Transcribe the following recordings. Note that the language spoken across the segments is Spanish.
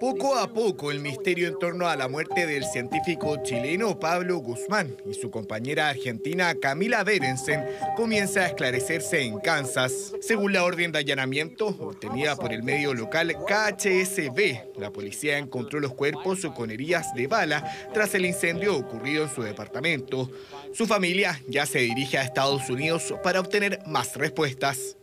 Poco a poco el misterio en torno a la muerte del científico chileno Pablo Guzmán y su compañera argentina Camila Berensen comienza a esclarecerse en Kansas. Según la orden de allanamiento obtenida por el medio local KHSB, la policía encontró los cuerpos con heridas de bala tras el incendio ocurrido en su departamento. Su familia ya se dirige a Estados Unidos para obtener más respuestas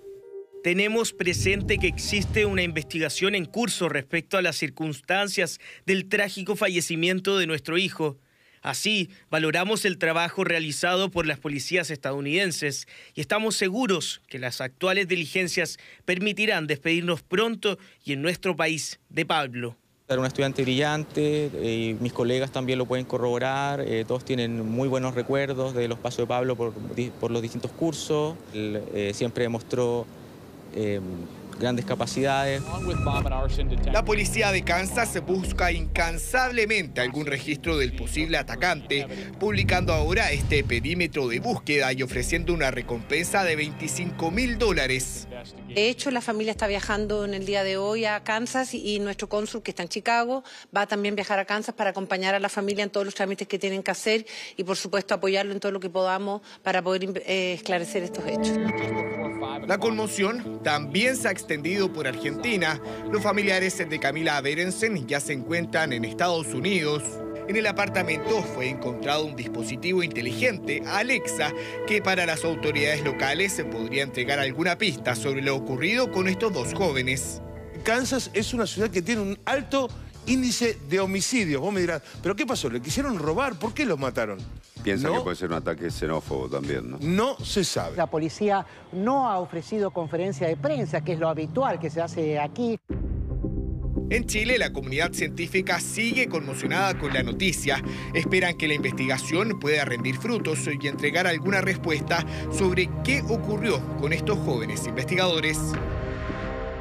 tenemos presente que existe una investigación en curso respecto a las circunstancias del trágico fallecimiento de nuestro hijo. Así, valoramos el trabajo realizado por las policías estadounidenses y estamos seguros que las actuales diligencias permitirán despedirnos pronto y en nuestro país de Pablo. Era un estudiante brillante, y mis colegas también lo pueden corroborar, eh, todos tienen muy buenos recuerdos de los pasos de Pablo por, los distintos cursos, Él, eh, siempre demostró eh, grandes capacidades. La policía de Kansas busca incansablemente algún registro del posible atacante, publicando ahora este perímetro de búsqueda y ofreciendo una recompensa de 25 mil dólares. De hecho, la familia está viajando en el día de hoy a Kansas y nuestro cónsul, que está en Chicago, va a también viajar a Kansas para acompañar a la familia en todos los trámites que tienen que hacer y, por supuesto, apoyarlo en todo lo que podamos para poder eh, esclarecer estos hechos. La conmoción también se ha extendido por Argentina. Los familiares de Camila Berensen ya se encuentran en Estados Unidos. En el apartamento fue encontrado un dispositivo inteligente, Alexa, que para las autoridades locales se podría entregar alguna pista sobre lo ocurrido con estos dos jóvenes. Kansas es una ciudad que tiene un alto índice de homicidios. Vos me dirás, ¿pero qué pasó? ¿Le quisieron robar? ¿Por qué los mataron? Piensa que puede ser un ataque xenófobo también, ¿no? No se sabe. La policía no ha ofrecido conferencia de prensa, que es lo habitual que se hace aquí. En Chile, la comunidad científica sigue conmocionada con la noticia. Esperan que la investigación pueda rendir frutos y entregar alguna respuesta sobre qué ocurrió con estos jóvenes investigadores.